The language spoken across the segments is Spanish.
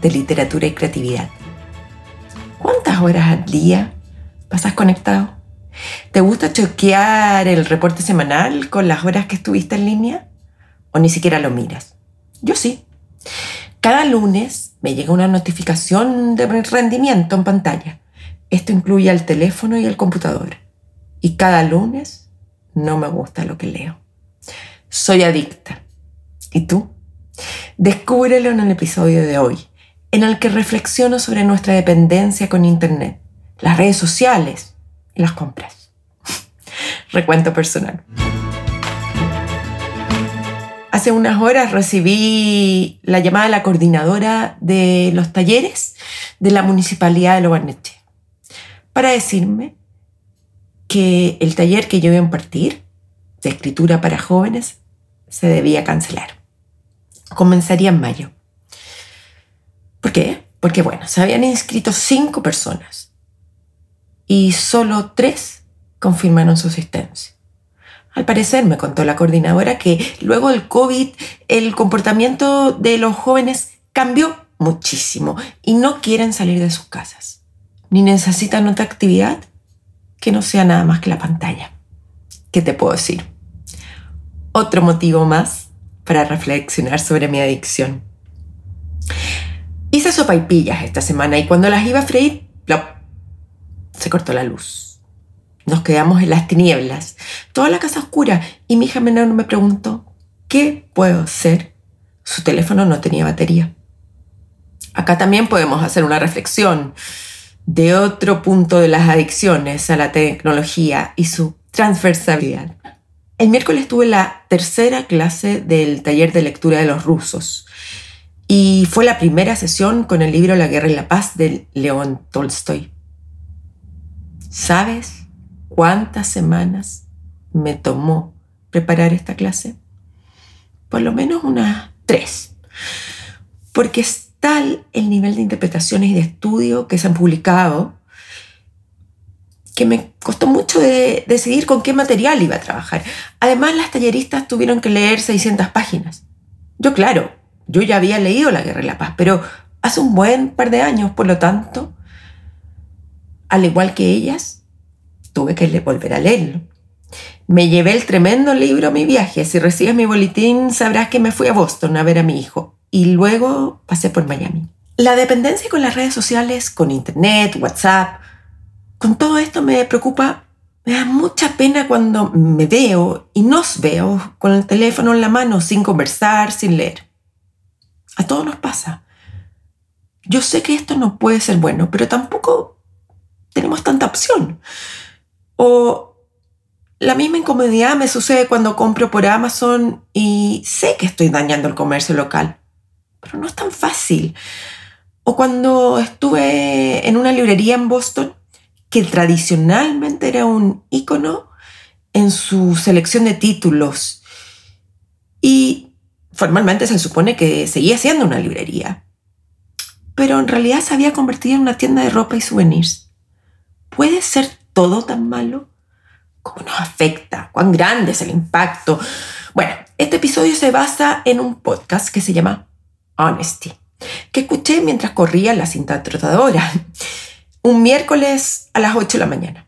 de literatura y creatividad. ¿Cuántas horas al día pasas conectado? ¿Te gusta choquear el reporte semanal con las horas que estuviste en línea? ¿O ni siquiera lo miras? Yo sí. Cada lunes me llega una notificación de rendimiento en pantalla. Esto incluye el teléfono y el computador. Y cada lunes no me gusta lo que leo. Soy adicta. ¿Y tú? Descúbrelo en el episodio de hoy en el que reflexiono sobre nuestra dependencia con Internet, las redes sociales y las compras. Recuento personal. Hace unas horas recibí la llamada de la coordinadora de los talleres de la Municipalidad de Lobarnechea para decirme que el taller que yo iba a impartir de escritura para jóvenes se debía cancelar. Comenzaría en mayo. ¿Por qué? Porque, bueno, se habían inscrito cinco personas y solo tres confirmaron su asistencia. Al parecer, me contó la coordinadora que luego del COVID el comportamiento de los jóvenes cambió muchísimo y no quieren salir de sus casas, ni necesitan otra actividad que no sea nada más que la pantalla. ¿Qué te puedo decir? Otro motivo más para reflexionar sobre mi adicción. Hice sopaipillas esta semana y cuando las iba a freír, se cortó la luz. Nos quedamos en las tinieblas, toda la casa oscura y mi hija menor me preguntó, ¿qué puedo hacer? Su teléfono no tenía batería. Acá también podemos hacer una reflexión de otro punto de las adicciones a la tecnología y su transversalidad. El miércoles tuve la tercera clase del taller de lectura de los rusos y fue la primera sesión con el libro La guerra y la paz de León Tolstoy. ¿Sabes cuántas semanas me tomó preparar esta clase? Por lo menos unas tres. Porque es tal el nivel de interpretaciones y de estudio que se han publicado que me costó mucho de decidir con qué material iba a trabajar. Además, las talleristas tuvieron que leer 600 páginas. Yo, claro, yo ya había leído La Guerra y la Paz, pero hace un buen par de años, por lo tanto, al igual que ellas, tuve que volver a leerlo. Me llevé el tremendo libro a mi viaje. Si recibes mi boletín, sabrás que me fui a Boston a ver a mi hijo y luego pasé por Miami. La dependencia con las redes sociales, con Internet, WhatsApp, con todo esto me preocupa, me da mucha pena cuando me veo y nos veo con el teléfono en la mano sin conversar, sin leer. A todos nos pasa. Yo sé que esto no puede ser bueno, pero tampoco tenemos tanta opción. O la misma incomodidad me sucede cuando compro por Amazon y sé que estoy dañando el comercio local, pero no es tan fácil. O cuando estuve en una librería en Boston, que tradicionalmente era un icono en su selección de títulos. Y formalmente se supone que seguía siendo una librería, pero en realidad se había convertido en una tienda de ropa y souvenirs. ¿Puede ser todo tan malo? ¿Cómo nos afecta? ¿Cuán grande es el impacto? Bueno, este episodio se basa en un podcast que se llama Honesty, que escuché mientras corría la cinta trotadora, un miércoles a las 8 de la mañana.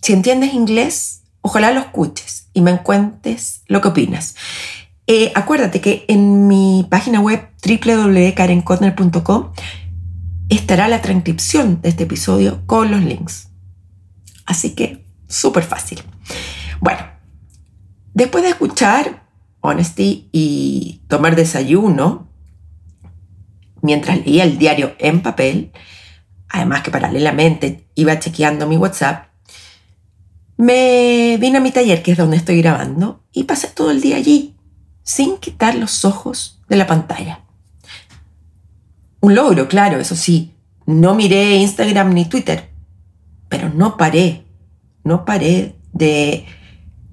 Si entiendes inglés, ojalá lo escuches y me cuentes lo que opinas. Eh, acuérdate que en mi página web www.karenkotner.com estará la transcripción de este episodio con los links. Así que súper fácil. Bueno, después de escuchar Honesty y tomar desayuno, mientras leía el diario en papel, además que paralelamente iba chequeando mi WhatsApp, me vine a mi taller, que es donde estoy grabando, y pasé todo el día allí sin quitar los ojos de la pantalla. Un logro, claro, eso sí, no miré Instagram ni Twitter, pero no paré, no paré de,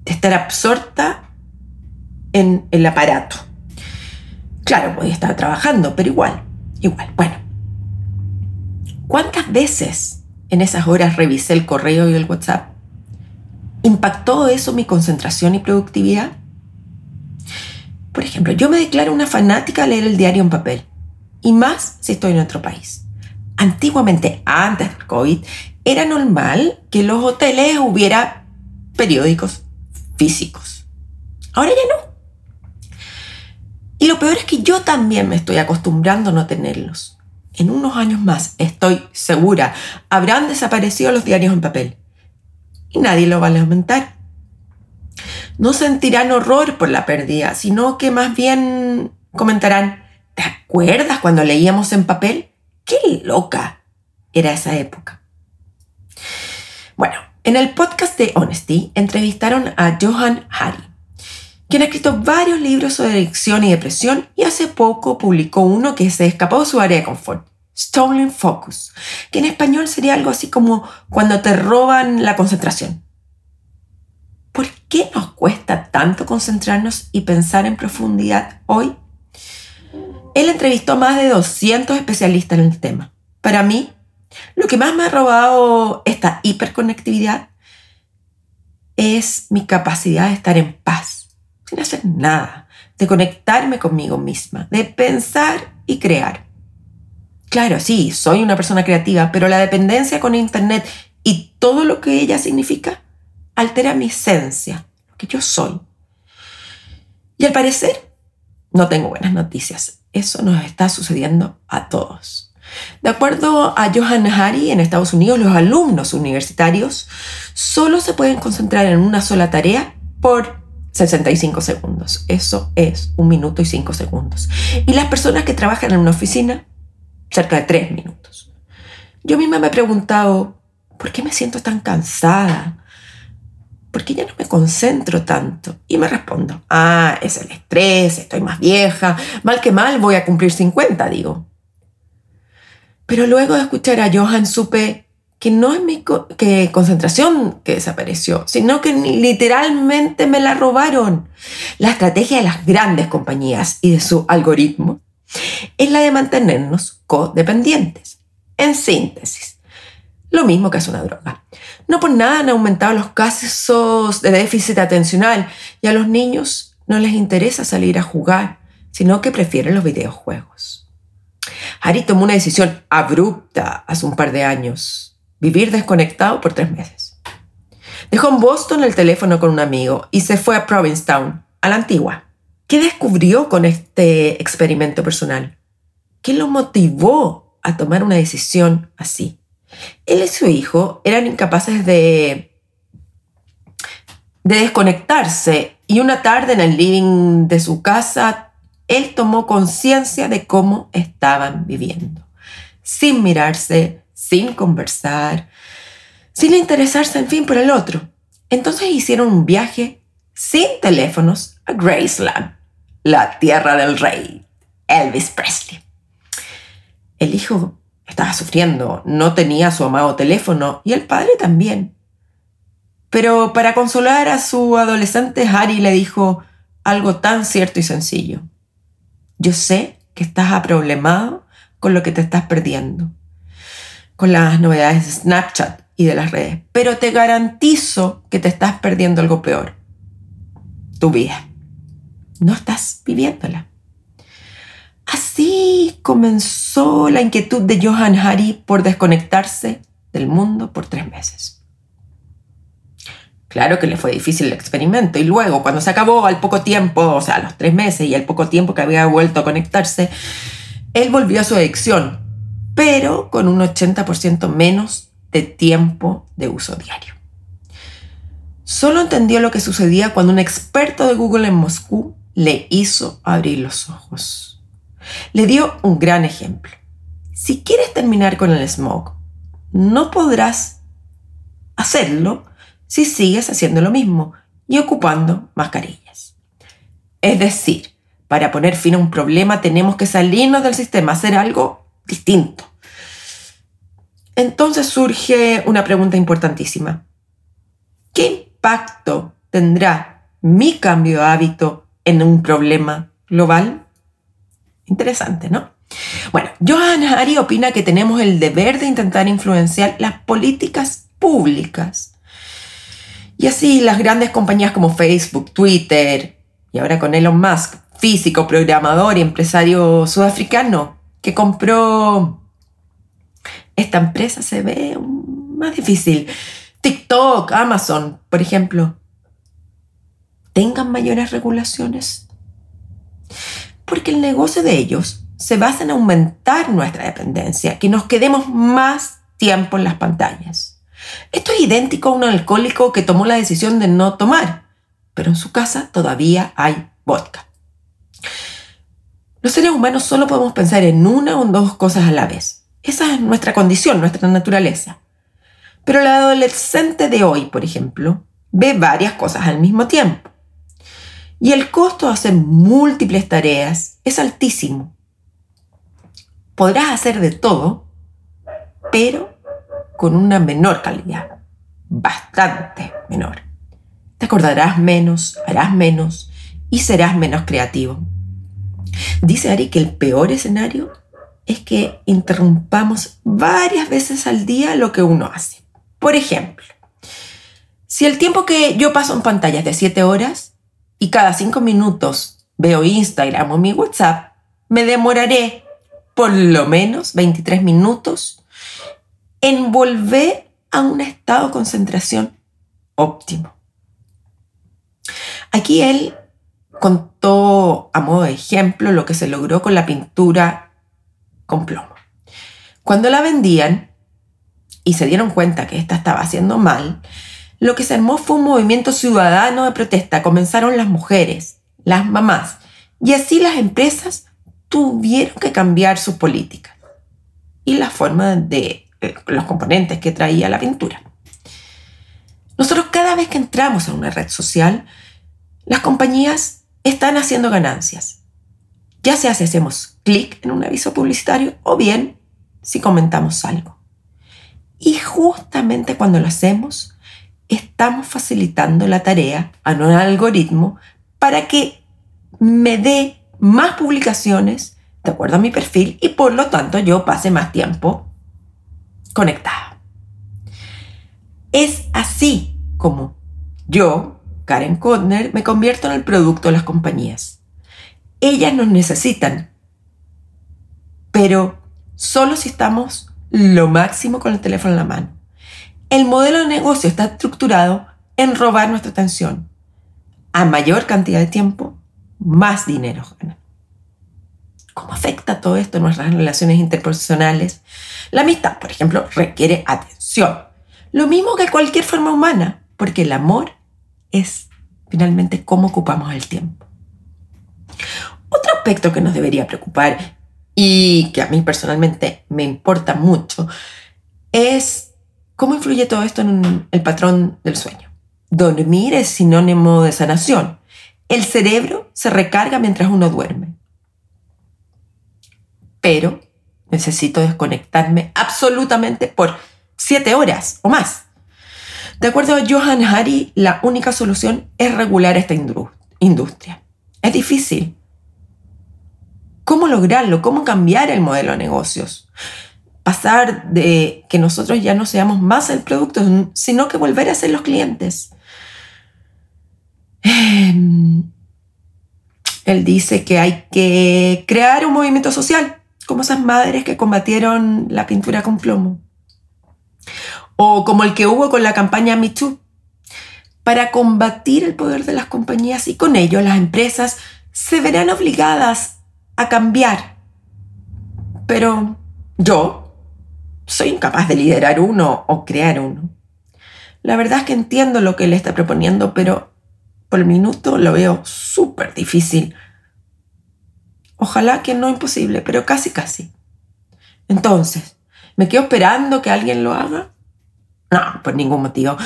estar absorta en el aparato. Claro, podía estar trabajando, pero igual, igual. Bueno, ¿cuántas veces en esas horas revisé el correo y el WhatsApp? ¿Impactó eso mi concentración y productividad? Por ejemplo, yo me declaro una fanática a leer el diario en papel, y más si estoy en otro país. Antiguamente, antes del COVID, era normal que en los hoteles hubiera periódicos físicos. Ahora ya no. Y lo peor es que yo también me estoy acostumbrando a no tenerlos. En unos años más, estoy segura, habrán desaparecido los diarios en papel. Y nadie lo va a lamentar. No sentirán horror por la pérdida, sino que más bien comentarán, ¿te acuerdas cuando leíamos en papel? ¡Qué loca era esa época! Bueno, en el podcast de Honesty entrevistaron a Johan Hari, quien ha escrito varios libros sobre adicción y depresión y hace poco publicó uno que se escapó de su área de confort, Stolen Focus, que en español sería algo así como cuando te roban la concentración. ¿Por qué nos cuesta tanto concentrarnos y pensar en profundidad hoy? Él entrevistó a más de 200 especialistas en el tema. Para mí, lo que más me ha robado esta hiperconectividad es mi capacidad de estar en paz sin hacer nada, de conectarme conmigo misma, de pensar y crear. Claro, sí, soy una persona creativa, pero la dependencia con Internet y todo lo que ella significa altera mi esencia, lo que yo soy. Y al parecer, no tengo buenas noticias. Eso nos está sucediendo a todos. De acuerdo a Johan Hari, en Estados Unidos los alumnos universitarios solo se pueden concentrar en una sola tarea por 65 segundos. Eso es un minuto y cinco segundos. Y las personas que trabajan en una oficina, cerca de tres minutos. Yo misma me he preguntado, ¿por qué me siento tan cansada? ¿Por qué ya no me concentro tanto? Y me respondo, ah, es el estrés, estoy más vieja, mal que mal voy a cumplir 50, digo. Pero luego de escuchar a Johan supe que no es mi que concentración que desapareció, sino que literalmente me la robaron. La estrategia de las grandes compañías y de su algoritmo es la de mantenernos codependientes. En síntesis, lo mismo que es una droga. No por nada han aumentado los casos de déficit atencional y a los niños no les interesa salir a jugar, sino que prefieren los videojuegos. Harry tomó una decisión abrupta hace un par de años vivir desconectado por tres meses. Dejó en Boston el teléfono con un amigo y se fue a Provincetown, a la antigua. ¿Qué descubrió con este experimento personal? ¿Qué lo motivó a tomar una decisión así? Él y su hijo eran incapaces de, de desconectarse y una tarde en el living de su casa, él tomó conciencia de cómo estaban viviendo, sin mirarse, sin conversar, sin interesarse, en fin, por el otro. Entonces hicieron un viaje sin teléfonos a Graceland, la tierra del rey, Elvis Presley. El hijo estaba sufriendo, no tenía su amado teléfono y el padre también. Pero para consolar a su adolescente, Harry le dijo algo tan cierto y sencillo. Yo sé que estás aproblemado con lo que te estás perdiendo con las novedades de Snapchat y de las redes, pero te garantizo que te estás perdiendo algo peor, tu vida. No estás viviéndola. Así comenzó la inquietud de Johan Hari por desconectarse del mundo por tres meses. Claro que le fue difícil el experimento y luego, cuando se acabó al poco tiempo, o sea, los tres meses y al poco tiempo que había vuelto a conectarse, él volvió a su adicción, pero con un 80% menos de tiempo de uso diario. Solo entendió lo que sucedía cuando un experto de Google en Moscú le hizo abrir los ojos. Le dio un gran ejemplo. Si quieres terminar con el smog, no podrás hacerlo si sigues haciendo lo mismo y ocupando mascarillas. Es decir, para poner fin a un problema tenemos que salirnos del sistema, hacer algo distinto. entonces surge una pregunta importantísima. ¿Qué impacto tendrá mi cambio de hábito en un problema global? Interesante, ¿no? Bueno, Johan Hari opina que tenemos el deber de intentar influenciar las políticas públicas. Y así las grandes compañías como Facebook, Twitter y ahora con Elon Musk, físico, programador y empresario sudafricano que compró esta empresa, se ve más difícil. TikTok, Amazon, por ejemplo, tengan mayores regulaciones. Porque el negocio de ellos se basa en aumentar nuestra dependencia, que nos quedemos más tiempo en las pantallas. Esto es idéntico a un alcohólico que tomó la decisión de no tomar, pero en su casa todavía hay vodka. Los seres humanos solo podemos pensar en una o dos cosas a la vez. Esa es nuestra condición, nuestra naturaleza. Pero el adolescente de hoy, por ejemplo, ve varias cosas al mismo tiempo. Y el costo de hacer múltiples tareas es altísimo podrás hacer de todo, pero con una menor calidad, bastante menor. Te acordarás menos, harás menos y serás menos creativo. Dice Ari que el peor escenario es que interrumpamos varias veces al día lo que uno hace. Por ejemplo, si el tiempo que yo paso en pantalla es de 7 horas y cada 5 minutos veo Instagram o mi WhatsApp, me demoraré por lo menos 23 minutos en volver a un estado de concentración óptimo. Aquí él contó a modo de ejemplo lo que se logró con la pintura con plomo. Cuando la vendían y se dieron cuenta que esta estaba haciendo mal, lo que se armó fue un movimiento ciudadano de protesta. Comenzaron las mujeres, las mamás y así las empresas tuvieron que cambiar sus políticas y la forma de eh, los componentes que traía la pintura. Nosotros cada vez que entramos a una red social, las compañías están haciendo ganancias, ya sea si hacemos clic en un aviso publicitario o bien si comentamos algo. Y justamente cuando lo hacemos, estamos facilitando la tarea a un algoritmo para que me dé más publicaciones de acuerdo a mi perfil y por lo tanto yo pase más tiempo conectada. Es así como yo, Karen Kotner, me convierto en el producto de las compañías. Ellas nos necesitan, pero solo si estamos lo máximo con el teléfono en la mano. El modelo de negocio está estructurado en robar nuestra atención. A mayor cantidad de tiempo, más dinero ganan. ¿Cómo afecta todo esto nuestras relaciones interpersonales? La amistad, por ejemplo, requiere atención. Lo mismo que cualquier forma humana, porque el amor es finalmente cómo ocupamos el tiempo. Otro aspecto que nos debería preocupar y que a mí personalmente me importa mucho es cómo influye todo esto en el patrón del sueño. Dormir es sinónimo de sanación el cerebro se recarga mientras uno duerme. Pero necesito desconectarme absolutamente por siete horas o más. De acuerdo a Johan Hari, la única solución es regular esta industria. Es difícil. ¿Cómo lograrlo? ¿Cómo cambiar el modelo de negocios? Pasar de que nosotros ya no seamos más el producto, sino que volver a ser los clientes. Em, él dice que hay que crear un movimiento social, como esas madres que combatieron la pintura con plomo. O como el que hubo con la campaña Me Too, para combatir el poder de las compañías y con ello las empresas se verán obligadas a cambiar. Pero yo soy incapaz de liderar uno o crear uno. La verdad es que entiendo lo que él está proponiendo, pero por minuto lo veo súper difícil. Ojalá que no imposible, pero casi casi. Entonces, ¿me quedo esperando que alguien lo haga? No, por ningún motivo.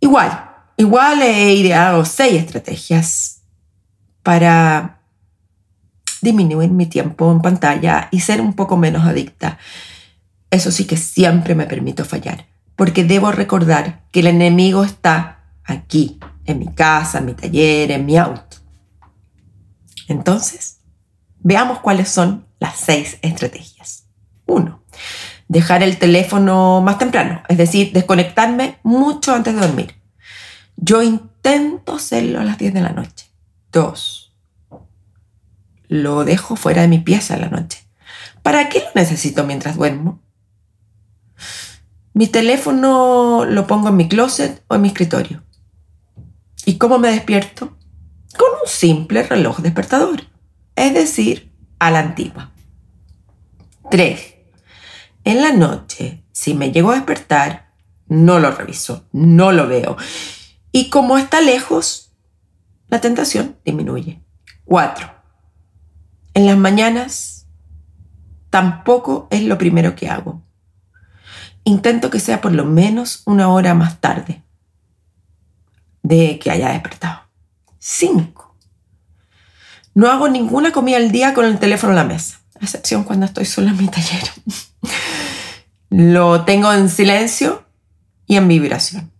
Igual, igual he ideado seis estrategias para disminuir mi tiempo en pantalla y ser un poco menos adicta. Eso sí que siempre me permito fallar, porque debo recordar que el enemigo está aquí, en mi casa, en mi taller, en mi auto. Entonces, veamos cuáles son las seis estrategias. Uno, dejar el teléfono más temprano, es decir, desconectarme mucho antes de dormir. Yo intento hacerlo a las 10 de la noche. Dos, lo dejo fuera de mi pieza en la noche. ¿Para qué lo necesito mientras duermo? Mi teléfono lo pongo en mi closet o en mi escritorio. ¿Y cómo me despierto? Con un simple reloj despertador, es decir, a la antigua. 3. En la noche, si me llego a despertar, no lo reviso, no lo veo. Y como está lejos, la tentación disminuye. 4. En las mañanas, tampoco es lo primero que hago. Intento que sea por lo menos una hora más tarde de que haya despertado. 5. No hago ninguna comida al día con el teléfono en la mesa, a excepción cuando estoy sola en mi taller. Lo tengo en silencio y en vibración.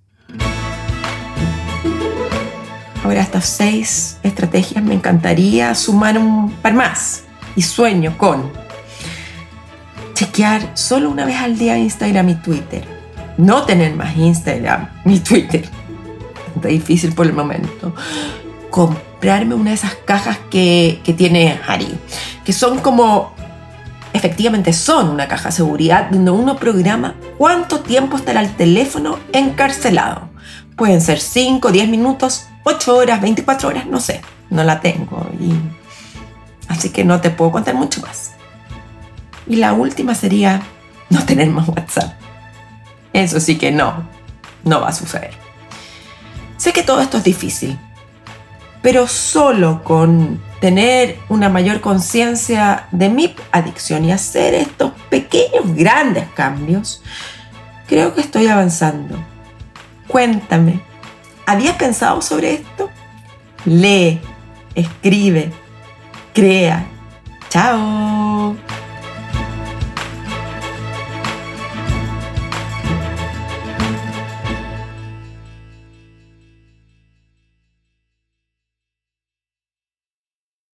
Ahora estas seis estrategias me encantaría sumar un par más y sueño con chequear solo una vez al día Instagram y Twitter. No tener más Instagram ni Twitter Está difícil por el momento. Comprarme una de esas cajas que, que tiene Harry, que son como, efectivamente son una caja de seguridad donde uno programa cuánto tiempo estará el teléfono encarcelado. Pueden ser 5, 10 minutos, 8 horas, 24 horas, no sé, no la tengo. Y... Así que no te puedo contar mucho más. Y la última sería no tener más WhatsApp. Eso sí que no, no va a suceder. Sé que todo esto es difícil, pero solo con tener una mayor conciencia de mi adicción y hacer estos pequeños, grandes cambios, creo que estoy avanzando. Cuéntame, ¿habías pensado sobre esto? Lee, escribe, crea. Chao.